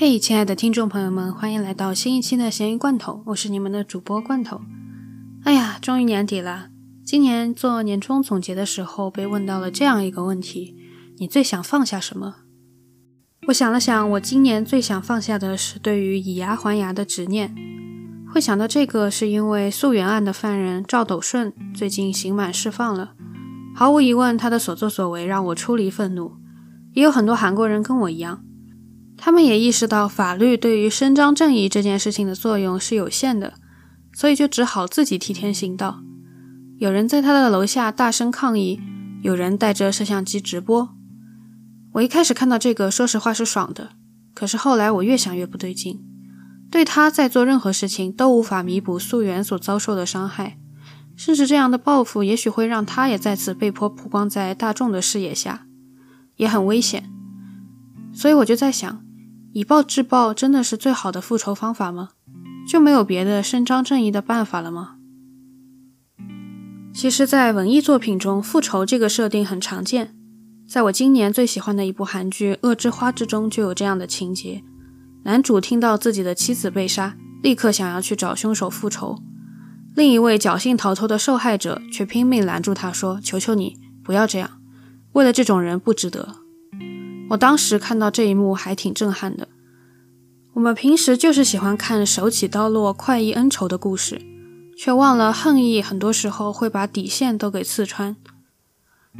嘿，亲爱的听众朋友们，欢迎来到新一期的咸鱼罐头，我是你们的主播罐头。哎呀，终于年底了，今年做年终总结的时候，被问到了这样一个问题：你最想放下什么？我想了想，我今年最想放下的是对于以牙还牙的执念。会想到这个，是因为溯源案的犯人赵斗顺最近刑满释放了。毫无疑问，他的所作所为让我出离愤怒。也有很多韩国人跟我一样，他们也意识到法律对于伸张正义这件事情的作用是有限的，所以就只好自己替天行道。有人在他的楼下大声抗议，有人带着摄像机直播。我一开始看到这个，说实话是爽的，可是后来我越想越不对劲。对他在做任何事情都无法弥补溯源所遭受的伤害。甚至这样的报复，也许会让他也再次被迫曝光在大众的视野下，也很危险。所以我就在想，以暴制暴真的是最好的复仇方法吗？就没有别的伸张正义的办法了吗？其实，在文艺作品中，复仇这个设定很常见。在我今年最喜欢的一部韩剧《恶之花》之中，就有这样的情节：男主听到自己的妻子被杀，立刻想要去找凶手复仇。另一位侥幸逃脱的受害者却拼命拦住他，说：“求求你不要这样，为了这种人不值得。”我当时看到这一幕还挺震撼的。我们平时就是喜欢看手起刀落、快意恩仇的故事，却忘了恨意很多时候会把底线都给刺穿。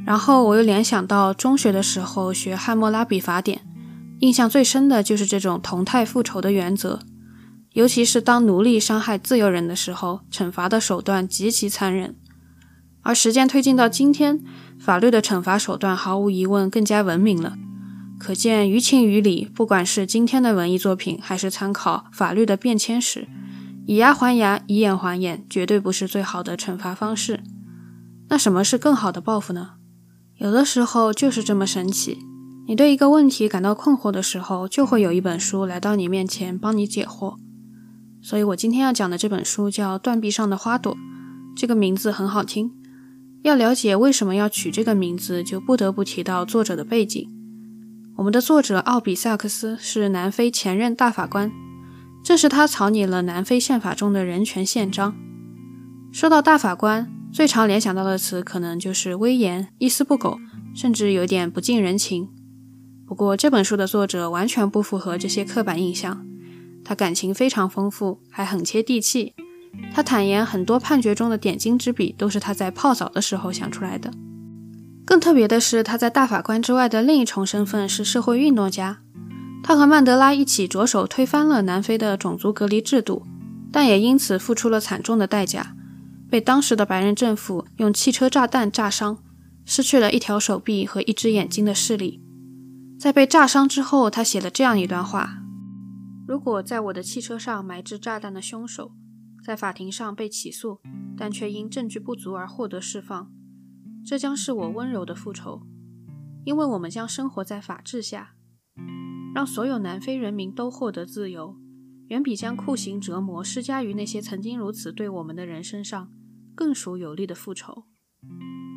然后我又联想到中学的时候学汉谟拉比法典，印象最深的就是这种同态复仇的原则。尤其是当奴隶伤害自由人的时候，惩罚的手段极其残忍。而时间推进到今天，法律的惩罚手段毫无疑问更加文明了。可见于情于理，不管是今天的文艺作品，还是参考法律的变迁史，以牙还牙，以眼还眼，绝对不是最好的惩罚方式。那什么是更好的报复呢？有的时候就是这么神奇。你对一个问题感到困惑的时候，就会有一本书来到你面前，帮你解惑。所以我今天要讲的这本书叫《断臂上的花朵》，这个名字很好听。要了解为什么要取这个名字，就不得不提到作者的背景。我们的作者奥比萨克斯是南非前任大法官，正是他草拟了南非宪法中的人权宪章。说到大法官，最常联想到的词可能就是威严、一丝不苟，甚至有点不近人情。不过这本书的作者完全不符合这些刻板印象。他感情非常丰富，还很接地气。他坦言，很多判决中的点睛之笔都是他在泡澡的时候想出来的。更特别的是，他在大法官之外的另一重身份是社会运动家。他和曼德拉一起着手推翻了南非的种族隔离制度，但也因此付出了惨重的代价，被当时的白人政府用汽车炸弹炸伤，失去了一条手臂和一只眼睛的视力。在被炸伤之后，他写了这样一段话。如果在我的汽车上埋置炸弹的凶手在法庭上被起诉，但却因证据不足而获得释放，这将是我温柔的复仇，因为我们将生活在法治下，让所有南非人民都获得自由，远比将酷刑折磨施加于那些曾经如此对我们的人身上更属有力的复仇。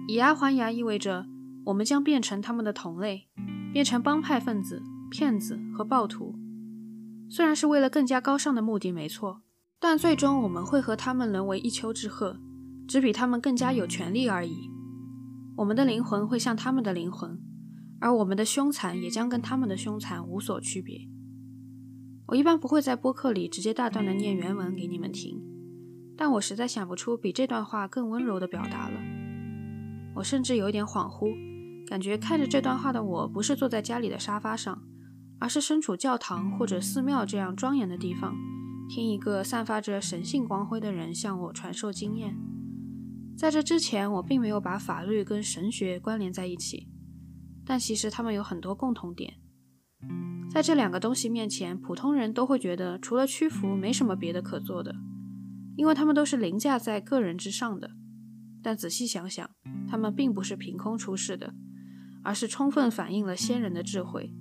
以牙还牙意味着我们将变成他们的同类，变成帮派分子、骗子和暴徒。虽然是为了更加高尚的目的，没错，但最终我们会和他们沦为一丘之貉，只比他们更加有权利而已。我们的灵魂会像他们的灵魂，而我们的凶残也将跟他们的凶残无所区别。我一般不会在播客里直接大段的念原文给你们听，但我实在想不出比这段话更温柔的表达了。我甚至有一点恍惚，感觉看着这段话的我不是坐在家里的沙发上。而是身处教堂或者寺庙这样庄严的地方，听一个散发着神性光辉的人向我传授经验。在这之前，我并没有把法律跟神学关联在一起，但其实他们有很多共同点。在这两个东西面前，普通人都会觉得除了屈服，没什么别的可做的，因为他们都是凌驾在个人之上的。但仔细想想，他们并不是凭空出世的，而是充分反映了先人的智慧。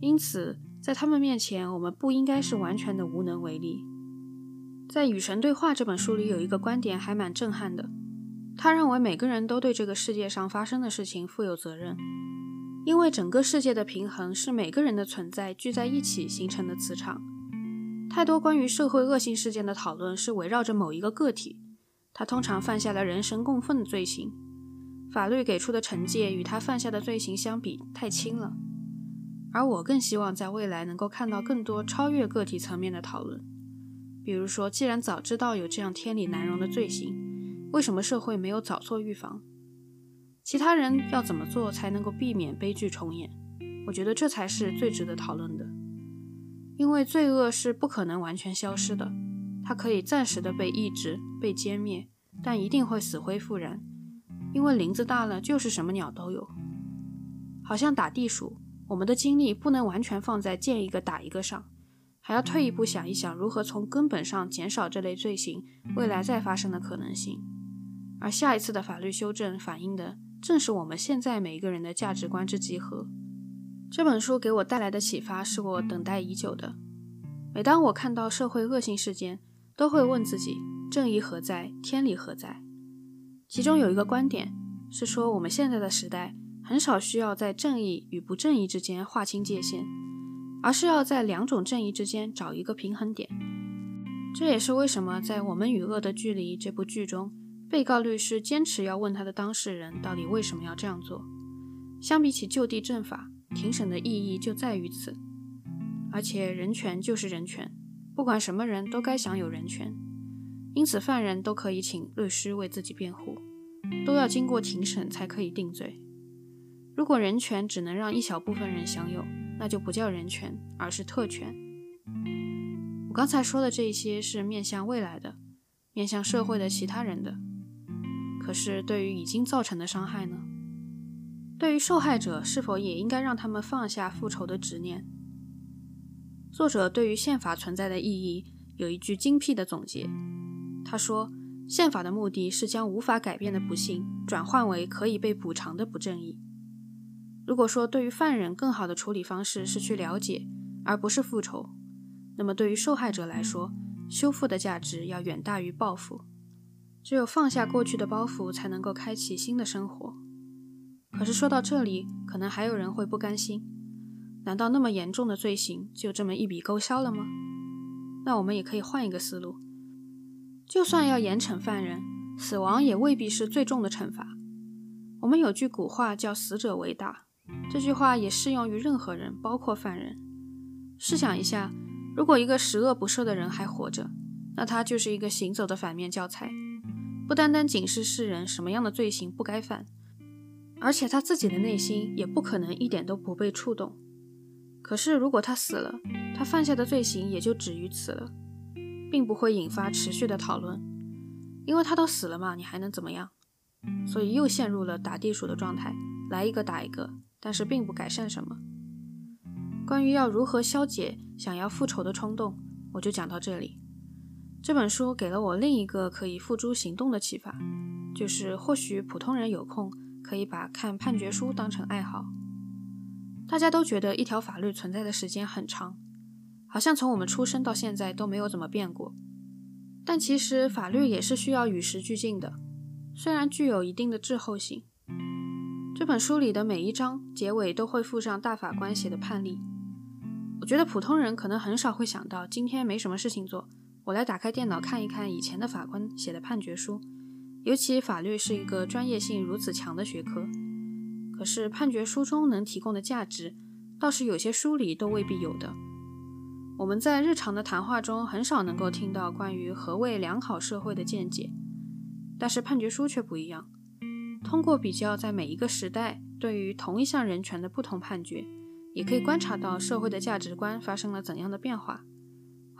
因此，在他们面前，我们不应该是完全的无能为力。在《与神对话》这本书里，有一个观点还蛮震撼的。他认为每个人都对这个世界上发生的事情负有责任，因为整个世界的平衡是每个人的存在聚在一起形成的磁场。太多关于社会恶性事件的讨论是围绕着某一个个体，他通常犯下了人神共愤的罪行，法律给出的惩戒与他犯下的罪行相比太轻了。而我更希望在未来能够看到更多超越个体层面的讨论，比如说，既然早知道有这样天理难容的罪行，为什么社会没有早做预防？其他人要怎么做才能够避免悲剧重演？我觉得这才是最值得讨论的。因为罪恶是不可能完全消失的，它可以暂时的被抑制、被歼灭，但一定会死灰复燃。因为林子大了，就是什么鸟都有。好像打地鼠，我们的精力不能完全放在见一个打一个上，还要退一步想一想，如何从根本上减少这类罪行未来再发生的可能性。而下一次的法律修正反映的正是我们现在每一个人的价值观之集合。这本书给我带来的启发是我等待已久的。每当我看到社会恶性事件，都会问自己：正义何在？天理何在？其中有一个观点是说，我们现在的时代很少需要在正义与不正义之间划清界限，而是要在两种正义之间找一个平衡点。这也是为什么在《我们与恶的距离》这部剧中，被告律师坚持要问他的当事人到底为什么要这样做。相比起就地正法。庭审的意义就在于此，而且人权就是人权，不管什么人都该享有人权，因此犯人都可以请律师为自己辩护，都要经过庭审才可以定罪。如果人权只能让一小部分人享有，那就不叫人权，而是特权。我刚才说的这些是面向未来的，面向社会的其他人的，可是对于已经造成的伤害呢？对于受害者，是否也应该让他们放下复仇的执念？作者对于宪法存在的意义有一句精辟的总结。他说：“宪法的目的是将无法改变的不幸转换为可以被补偿的不正义。如果说对于犯人更好的处理方式是去了解，而不是复仇，那么对于受害者来说，修复的价值要远大于报复。只有放下过去的包袱，才能够开启新的生活。”可是说到这里，可能还有人会不甘心。难道那么严重的罪行就这么一笔勾销了吗？那我们也可以换一个思路。就算要严惩犯人，死亡也未必是最重的惩罚。我们有句古话叫“死者为大”，这句话也适用于任何人，包括犯人。试想一下，如果一个十恶不赦的人还活着，那他就是一个行走的反面教材，不单单警示世人什么样的罪行不该犯。而且他自己的内心也不可能一点都不被触动。可是，如果他死了，他犯下的罪行也就止于此了，并不会引发持续的讨论，因为他都死了嘛，你还能怎么样？所以又陷入了打地鼠的状态，来一个打一个，但是并不改善什么。关于要如何消解想要复仇的冲动，我就讲到这里。这本书给了我另一个可以付诸行动的启发，就是或许普通人有空。可以把看判决书当成爱好。大家都觉得一条法律存在的时间很长，好像从我们出生到现在都没有怎么变过。但其实法律也是需要与时俱进的，虽然具有一定的滞后性。这本书里的每一章结尾都会附上大法官写的判例。我觉得普通人可能很少会想到，今天没什么事情做，我来打开电脑看一看以前的法官写的判决书。尤其法律是一个专业性如此强的学科，可是判决书中能提供的价值，倒是有些书里都未必有的。我们在日常的谈话中很少能够听到关于何谓良好社会的见解，但是判决书却不一样。通过比较在每一个时代对于同一项人权的不同判决，也可以观察到社会的价值观发生了怎样的变化。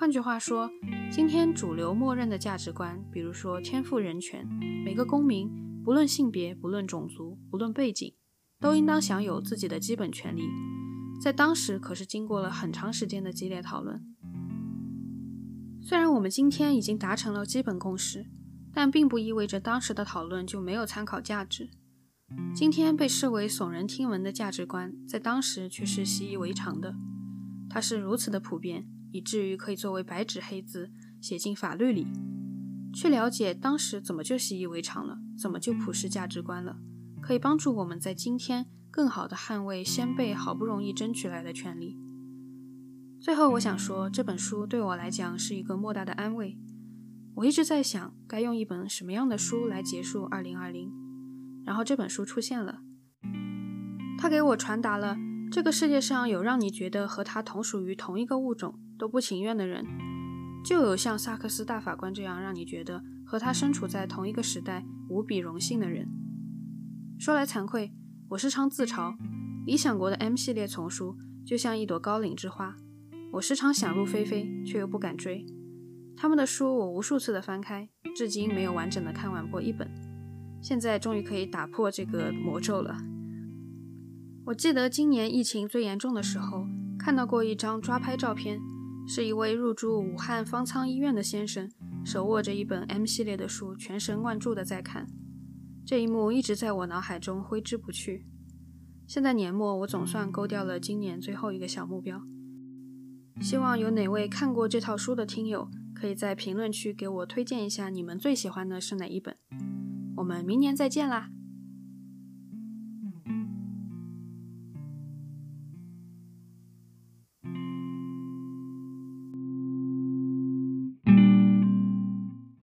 换句话说，今天主流默认的价值观，比如说天赋人权，每个公民不论性别、不论种族、不论背景，都应当享有自己的基本权利，在当时可是经过了很长时间的激烈讨论。虽然我们今天已经达成了基本共识，但并不意味着当时的讨论就没有参考价值。今天被视为耸人听闻的价值观，在当时却是习以为常的，它是如此的普遍。以至于可以作为白纸黑字写进法律里，去了解当时怎么就习以为常了，怎么就普世价值观了，可以帮助我们在今天更好的捍卫先辈好不容易争取来的权利。最后，我想说，这本书对我来讲是一个莫大的安慰。我一直在想，该用一本什么样的书来结束2020，然后这本书出现了。它给我传达了这个世界上有让你觉得和它同属于同一个物种都不情愿的人，就有像萨克斯大法官这样让你觉得和他身处在同一个时代无比荣幸的人。说来惭愧，我时常自嘲，理想国的 M 系列丛书就像一朵高岭之花，我时常想入非非，却又不敢追。他们的书我无数次的翻开，至今没有完整的看完过一本。现在终于可以打破这个魔咒了。我记得今年疫情最严重的时候，看到过一张抓拍照片，是一位入住武汉方舱医院的先生，手握着一本 M 系列的书，全神贯注的在看。这一幕一直在我脑海中挥之不去。现在年末，我总算勾掉了今年最后一个小目标。希望有哪位看过这套书的听友。可以在评论区给我推荐一下你们最喜欢的是哪一本？我们明年再见啦！